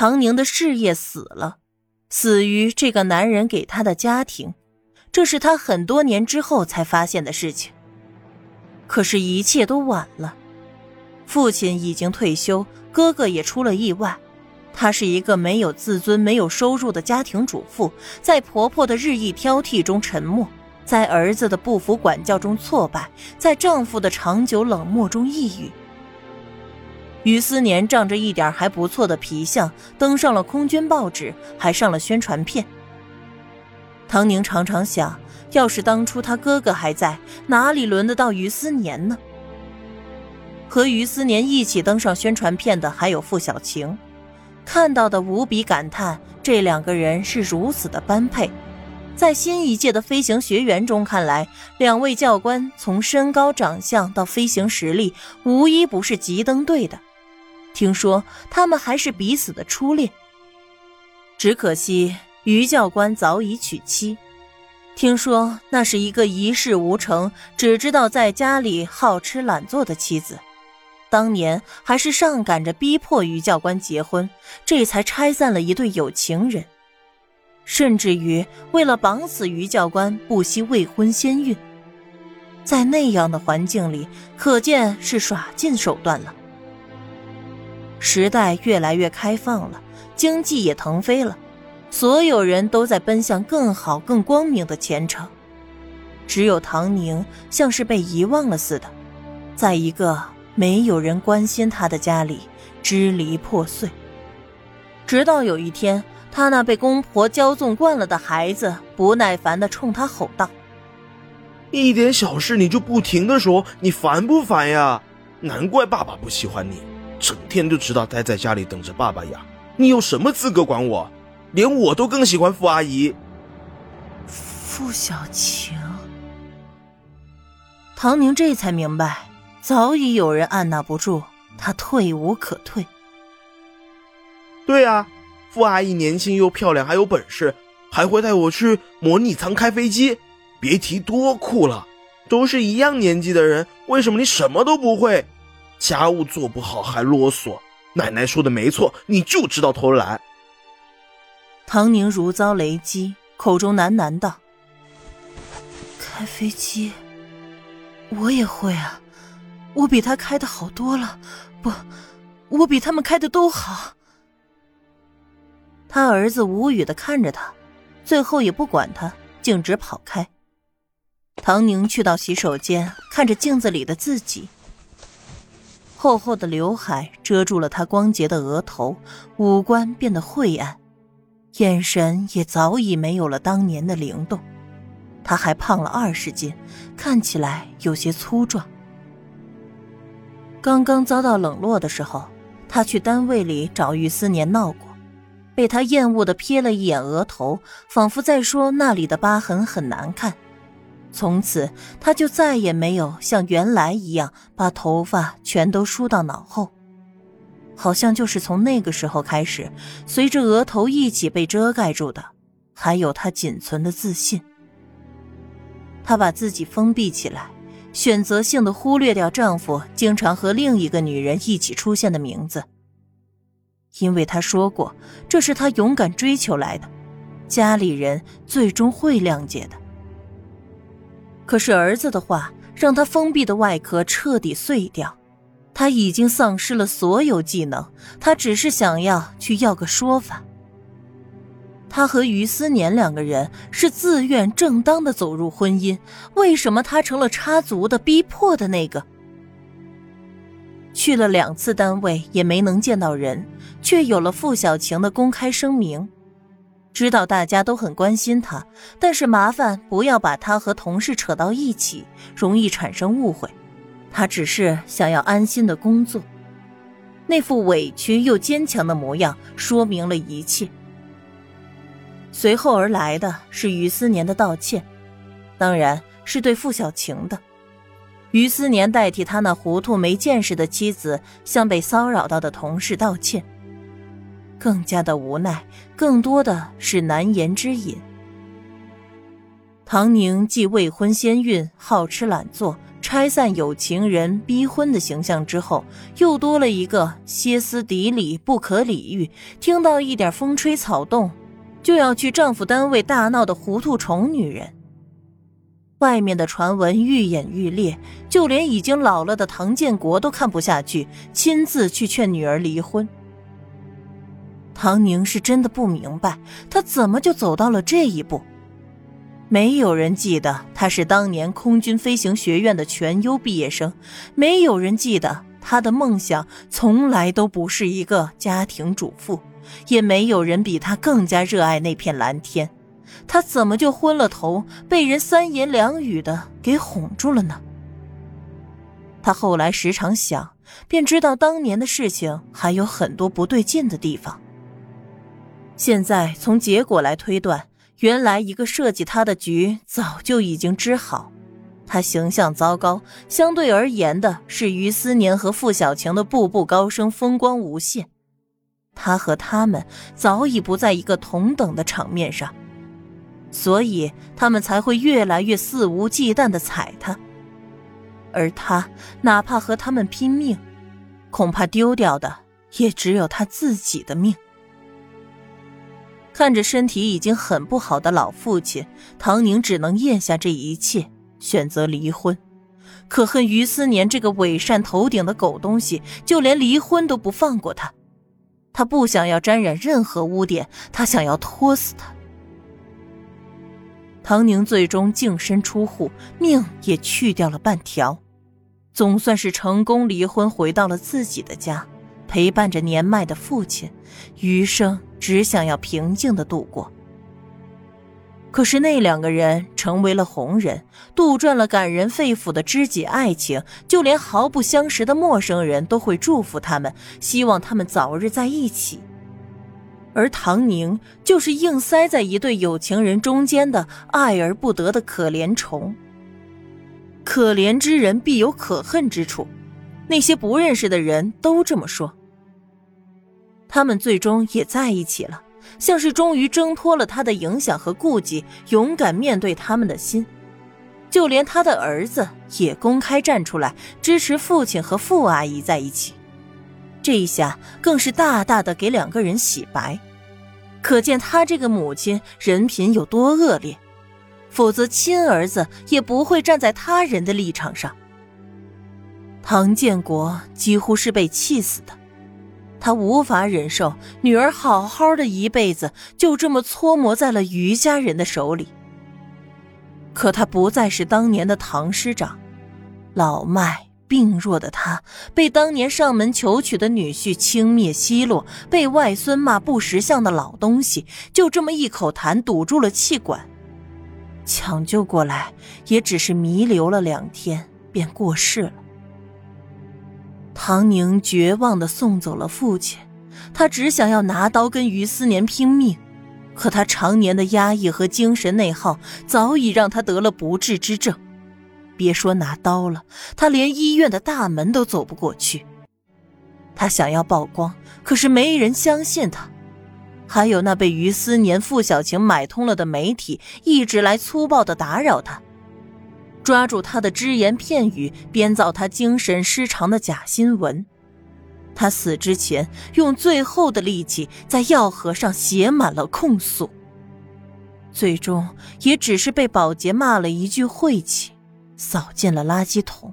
唐宁的事业死了，死于这个男人给她的家庭，这是她很多年之后才发现的事情。可是，一切都晚了。父亲已经退休，哥哥也出了意外。她是一个没有自尊、没有收入的家庭主妇，在婆婆的日益挑剔中沉默，在儿子的不服管教中挫败，在丈夫的长久冷漠中抑郁。于思年仗着一点还不错的皮相，登上了空军报纸，还上了宣传片。唐宁常常想，要是当初他哥哥还在，哪里轮得到于思年呢？和于思年一起登上宣传片的还有付小晴，看到的无比感叹，这两个人是如此的般配。在新一届的飞行学员中看来，两位教官从身高、长相到飞行实力，无一不是极登对的。听说他们还是彼此的初恋。只可惜于教官早已娶妻，听说那是一个一事无成、只知道在家里好吃懒做的妻子。当年还是上赶着逼迫于教官结婚，这才拆散了一对有情人。甚至于为了绑死于教官，不惜未婚先孕。在那样的环境里，可见是耍尽手段了。时代越来越开放了，经济也腾飞了，所有人都在奔向更好、更光明的前程。只有唐宁像是被遗忘了似的，在一个没有人关心他的家里支离破碎。直到有一天，他那被公婆骄纵惯了的孩子不耐烦地冲他吼道：“一点小事你就不停地说，你烦不烦呀？难怪爸爸不喜欢你。”整天就知道待在家里等着爸爸养，你有什么资格管我？连我都更喜欢傅阿姨。傅小晴，唐宁这才明白，早已有人按捺不住，他退无可退。对啊，傅阿姨年轻又漂亮，还有本事，还会带我去模拟舱开飞机，别提多酷了。都是一样年纪的人，为什么你什么都不会？家务做不好还啰嗦，奶奶说的没错，你就知道偷懒。唐宁如遭雷击，口中喃喃道：“开飞机，我也会啊，我比他开的好多了，不，我比他们开的都好。”他儿子无语的看着他，最后也不管他，径直跑开。唐宁去到洗手间，看着镜子里的自己。厚厚的刘海遮住了他光洁的额头，五官变得晦暗，眼神也早已没有了当年的灵动。他还胖了二十斤，看起来有些粗壮。刚刚遭到冷落的时候，他去单位里找于思年闹过，被他厌恶的瞥了一眼额头，仿佛在说那里的疤痕很难看。从此，他就再也没有像原来一样把头发全都梳到脑后，好像就是从那个时候开始，随着额头一起被遮盖住的，还有他仅存的自信。她把自己封闭起来，选择性的忽略掉丈夫经常和另一个女人一起出现的名字，因为她说过，这是她勇敢追求来的，家里人最终会谅解的。可是儿子的话让他封闭的外壳彻底碎掉，他已经丧失了所有技能，他只是想要去要个说法。他和于思年两个人是自愿正当的走入婚姻，为什么他成了插足的逼迫的那个？去了两次单位也没能见到人，却有了傅小晴的公开声明。知道大家都很关心他，但是麻烦不要把他和同事扯到一起，容易产生误会。他只是想要安心的工作。那副委屈又坚强的模样说明了一切。随后而来的是于思年的道歉，当然是对傅小晴的。于思年代替他那糊涂没见识的妻子向被骚扰到的同事道歉。更加的无奈，更多的是难言之隐。唐宁继未婚先孕、好吃懒做、拆散有情人、逼婚的形象之后，又多了一个歇斯底里、不可理喻，听到一点风吹草动，就要去丈夫单位大闹的糊涂虫女人。外面的传闻愈演愈烈，就连已经老了的唐建国都看不下去，亲自去劝女儿离婚。唐宁是真的不明白，他怎么就走到了这一步。没有人记得他是当年空军飞行学院的全优毕业生，没有人记得他的梦想从来都不是一个家庭主妇，也没有人比他更加热爱那片蓝天。他怎么就昏了头，被人三言两语的给哄住了呢？他后来时常想，便知道当年的事情还有很多不对劲的地方。现在从结果来推断。原来一个设计他的局早就已经织好，他形象糟糕，相对而言的是于思年和傅小晴的步步高升，风光无限。他和他们早已不在一个同等的场面上，所以他们才会越来越肆无忌惮的踩他。而他哪怕和他们拼命，恐怕丢掉的也只有他自己的命。看着身体已经很不好的老父亲，唐宁只能咽下这一切，选择离婚。可恨于思年这个伪善头顶的狗东西，就连离婚都不放过他。他不想要沾染任何污点，他想要拖死他。唐宁最终净身出户，命也去掉了半条，总算是成功离婚，回到了自己的家。陪伴着年迈的父亲，余生只想要平静的度过。可是那两个人成为了红人，杜撰了感人肺腑的知己爱情，就连毫不相识的陌生人都会祝福他们，希望他们早日在一起。而唐宁就是硬塞在一对有情人中间的爱而不得的可怜虫。可怜之人必有可恨之处，那些不认识的人都这么说。他们最终也在一起了，像是终于挣脱了他的影响和顾忌，勇敢面对他们的心。就连他的儿子也公开站出来支持父亲和傅阿姨在一起，这一下更是大大的给两个人洗白。可见他这个母亲人品有多恶劣，否则亲儿子也不会站在他人的立场上。唐建国几乎是被气死的。他无法忍受女儿好好的一辈子就这么搓磨在了余家人的手里。可他不再是当年的唐师长，老迈病弱的他被当年上门求娶的女婿轻蔑奚落，被外孙骂不识相的老东西，就这么一口痰堵住了气管，抢救过来也只是弥留了两天便过世了。唐宁绝望的送走了父亲，他只想要拿刀跟于思年拼命，可他常年的压抑和精神内耗早已让他得了不治之症，别说拿刀了，他连医院的大门都走不过去。他想要曝光，可是没人相信他，还有那被于思年、傅小晴买通了的媒体一直来粗暴的打扰他。抓住他的只言片语，编造他精神失常的假新闻。他死之前，用最后的力气在药盒上写满了控诉。最终，也只是被保洁骂了一句晦气，扫进了垃圾桶。